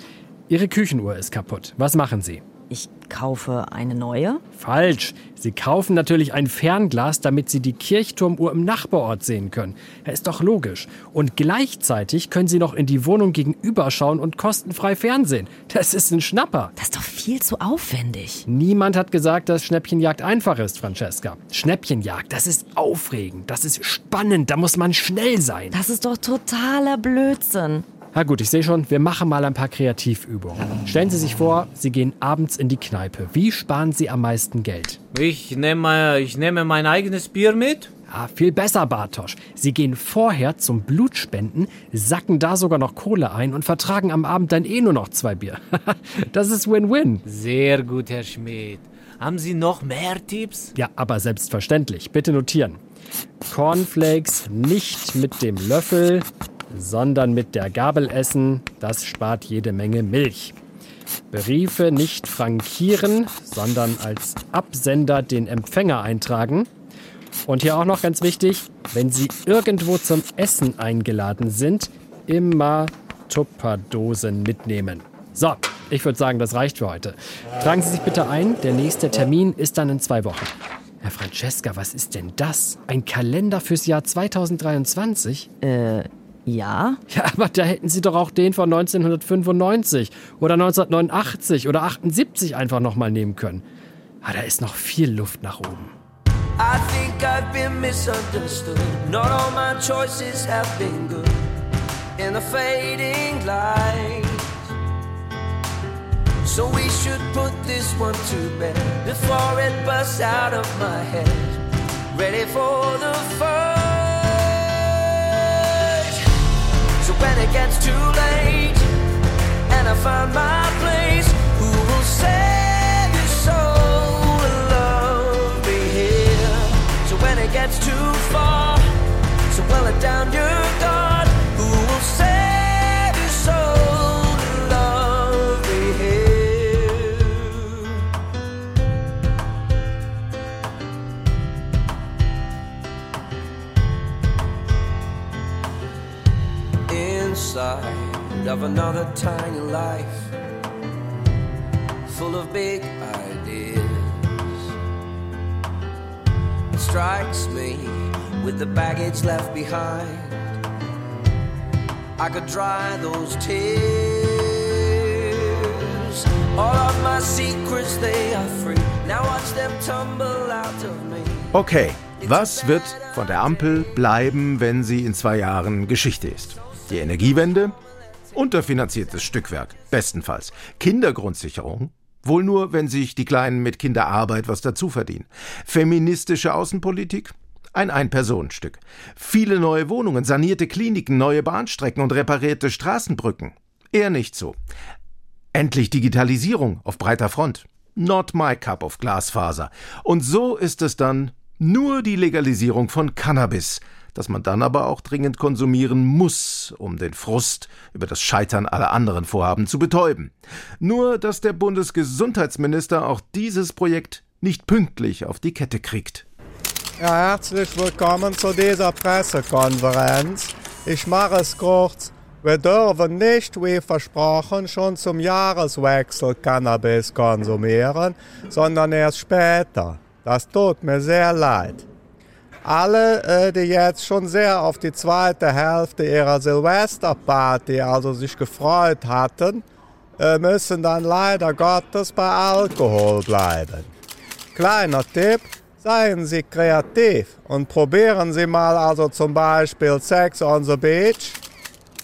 Ihre Küchenuhr ist kaputt. Was machen Sie? Ich kaufe eine neue? Falsch. Sie kaufen natürlich ein Fernglas, damit Sie die Kirchturmuhr im Nachbarort sehen können. Ja, ist doch logisch. Und gleichzeitig können Sie noch in die Wohnung gegenüber schauen und kostenfrei Fernsehen. Das ist ein Schnapper. Das ist doch viel zu aufwendig. Niemand hat gesagt, dass Schnäppchenjagd einfach ist, Francesca. Schnäppchenjagd, das ist aufregend, das ist spannend, da muss man schnell sein. Das ist doch totaler Blödsinn. Na gut, ich sehe schon, wir machen mal ein paar Kreativübungen. Stellen Sie sich vor, Sie gehen abends in die Kneipe. Wie sparen Sie am meisten Geld? Ich nehme, ich nehme mein eigenes Bier mit. Ja, viel besser, Bartosch. Sie gehen vorher zum Blutspenden, sacken da sogar noch Kohle ein und vertragen am Abend dann eh nur noch zwei Bier. [laughs] das ist Win-Win. Sehr gut, Herr Schmidt. Haben Sie noch mehr Tipps? Ja, aber selbstverständlich. Bitte notieren. Cornflakes nicht mit dem Löffel, sondern mit der Gabel essen. Das spart jede Menge Milch. Briefe nicht frankieren, sondern als Absender den Empfänger eintragen. Und hier auch noch ganz wichtig, wenn Sie irgendwo zum Essen eingeladen sind, immer Tupperdosen mitnehmen. So, ich würde sagen, das reicht für heute. Tragen Sie sich bitte ein, der nächste Termin ist dann in zwei Wochen. Herr Francesca, was ist denn das? Ein Kalender fürs Jahr 2023? Äh, ja. Ja, aber da hätten Sie doch auch den von 1995 oder 1989 oder 78 einfach nochmal nehmen können. Ah, da ist noch viel Luft nach oben. I think I've been misunderstood. Not all my choices have been good. In the fading light. So we should put this one to bed before it busts out of my head. Ready for the fight. When it gets too late and I find my place, who will save your soul and love me here? So when it gets too far, so well it down your Inside of another tiny life, full of big ideas. It strikes me with the baggage left behind. I could dry those tears. All of my secrets, they are free. Now watch them tumble out of me. Okay, was wird von der Ampel bleiben, wenn sie in zwei Jahren Geschichte ist? Die Energiewende? Unterfinanziertes Stückwerk, bestenfalls. Kindergrundsicherung? Wohl nur, wenn sich die Kleinen mit Kinderarbeit was dazu verdienen. Feministische Außenpolitik? Ein Ein-Personen-Stück. Viele neue Wohnungen, sanierte Kliniken, neue Bahnstrecken und reparierte Straßenbrücken. Eher nicht so. Endlich Digitalisierung auf breiter Front. Not my cup of Glasfaser. Und so ist es dann nur die Legalisierung von Cannabis, das man dann aber auch dringend konsumieren muss, um den Frust über das Scheitern aller anderen Vorhaben zu betäuben. Nur, dass der Bundesgesundheitsminister auch dieses Projekt nicht pünktlich auf die Kette kriegt. Ja, herzlich willkommen zu dieser Pressekonferenz. Ich mache es kurz. Wir dürfen nicht, wie versprochen, schon zum Jahreswechsel Cannabis konsumieren, sondern erst später. Das tut mir sehr leid. Alle, äh, die jetzt schon sehr auf die zweite Hälfte ihrer Silvesterparty also sich gefreut hatten, äh, müssen dann leider Gottes bei Alkohol bleiben. Kleiner Tipp, seien Sie kreativ und probieren Sie mal also zum Beispiel Sex on the Beach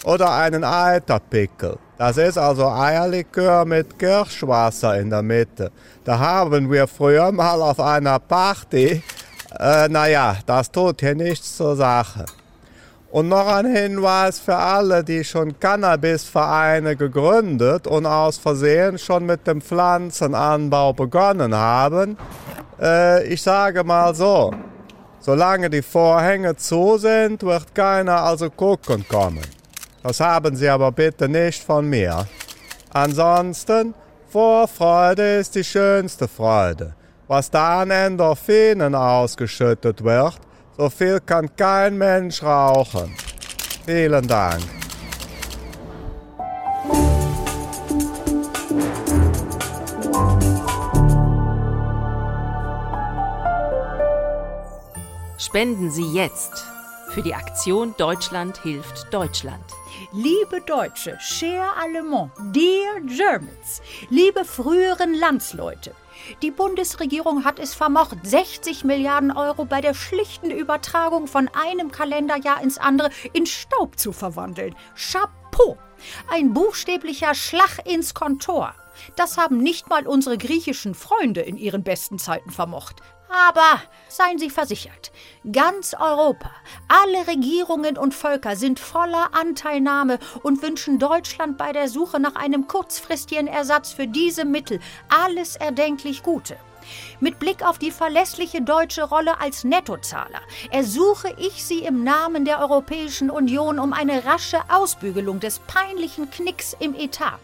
oder einen Eiterpickel. Das ist also Eierlikör mit Kirschwasser in der Mitte. Da haben wir früher mal auf einer Party, äh, naja, das tut hier nichts zur Sache. Und noch ein Hinweis für alle, die schon Cannabisvereine gegründet und aus Versehen schon mit dem Pflanzenanbau begonnen haben. Äh, ich sage mal so, solange die Vorhänge zu sind, wird keiner also gucken kommen. Das haben Sie aber bitte nicht von mir. Ansonsten, Vorfreude ist die schönste Freude. Was da an Endorphinen ausgeschüttet wird, so viel kann kein Mensch rauchen. Vielen Dank. Spenden Sie jetzt für die Aktion Deutschland hilft Deutschland. Liebe Deutsche, cher Allemand, dear Germans, liebe früheren Landsleute, die Bundesregierung hat es vermocht, 60 Milliarden Euro bei der schlichten Übertragung von einem Kalenderjahr ins andere in Staub zu verwandeln. Chapeau! Ein buchstäblicher Schlag ins Kontor. Das haben nicht mal unsere griechischen Freunde in ihren besten Zeiten vermocht. Aber seien Sie versichert, ganz Europa, alle Regierungen und Völker sind voller Anteilnahme und wünschen Deutschland bei der Suche nach einem kurzfristigen Ersatz für diese Mittel alles erdenklich Gute. Mit Blick auf die verlässliche deutsche Rolle als Nettozahler ersuche ich Sie im Namen der Europäischen Union um eine rasche Ausbügelung des peinlichen Knicks im Etat.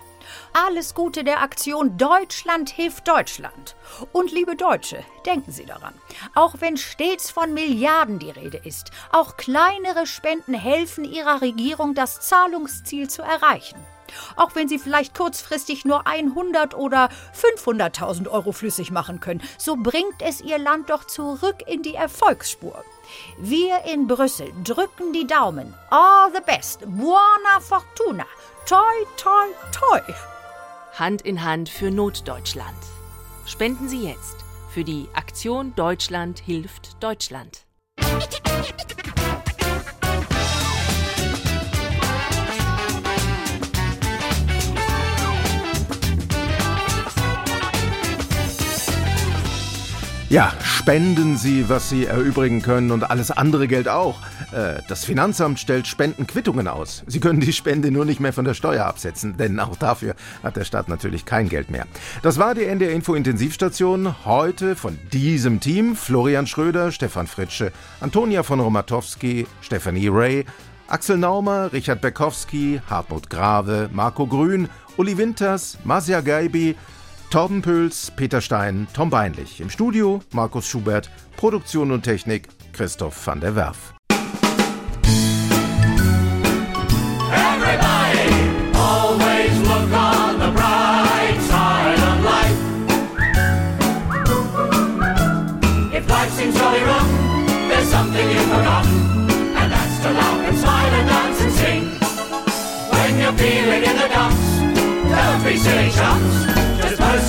Alles Gute der Aktion Deutschland hilft Deutschland. Und liebe Deutsche, denken Sie daran, auch wenn stets von Milliarden die Rede ist, auch kleinere Spenden helfen Ihrer Regierung, das Zahlungsziel zu erreichen. Auch wenn Sie vielleicht kurzfristig nur 100 oder 500.000 Euro flüssig machen können, so bringt es Ihr Land doch zurück in die Erfolgsspur. Wir in Brüssel drücken die Daumen. All the best. Buona fortuna. Toi, toi, toi. Hand in Hand für Notdeutschland. Spenden Sie jetzt für die Aktion Deutschland hilft Deutschland. Ja, spenden Sie, was Sie erübrigen können und alles andere Geld auch. Äh, das Finanzamt stellt Spendenquittungen aus. Sie können die Spende nur nicht mehr von der Steuer absetzen, denn auch dafür hat der Staat natürlich kein Geld mehr. Das war die NDR Info Intensivstation. Heute von diesem Team Florian Schröder, Stefan Fritsche, Antonia von Romatowski, Stephanie Ray, Axel Naumer, Richard Bekowski, Hartmut Grave, Marco Grün, Uli Winters, Masja Geibi, Torben Pöls, Peter Stein, Tom Beinlich. Im Studio Markus Schubert, Produktion und Technik Christoph van der Werf. something you've forgotten, and that's to laugh and smile and dance and sing. When you're feeling in the dumps, don't be silly chumps.